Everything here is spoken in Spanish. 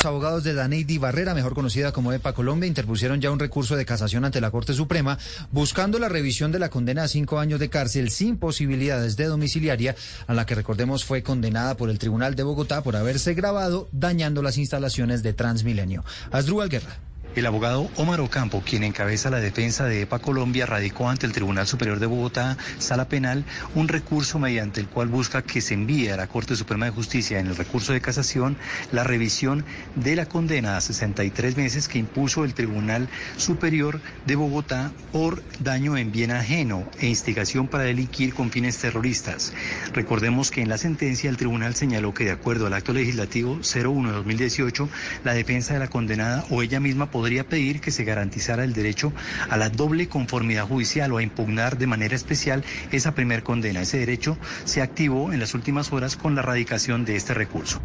Los abogados de Daneidi Barrera, mejor conocida como EPA Colombia, interpusieron ya un recurso de casación ante la Corte Suprema buscando la revisión de la condena a cinco años de cárcel sin posibilidades de domiciliaria, a la que recordemos fue condenada por el Tribunal de Bogotá por haberse grabado dañando las instalaciones de Transmilenio. Asdrúbal Guerra. El abogado Omar Ocampo, quien encabeza la defensa de EPA Colombia, radicó ante el Tribunal Superior de Bogotá, Sala Penal, un recurso mediante el cual busca que se envíe a la Corte Suprema de Justicia en el recurso de casación la revisión de la condena a 63 meses que impuso el Tribunal Superior de Bogotá por daño en bien ajeno e instigación para delinquir con fines terroristas. Recordemos que en la sentencia el tribunal señaló que de acuerdo al acto legislativo 01 de 2018, la defensa de la condenada o ella misma podría pedir que se garantizara el derecho a la doble conformidad judicial o a impugnar de manera especial esa primer condena. Ese derecho se activó en las últimas horas con la radicación de este recurso.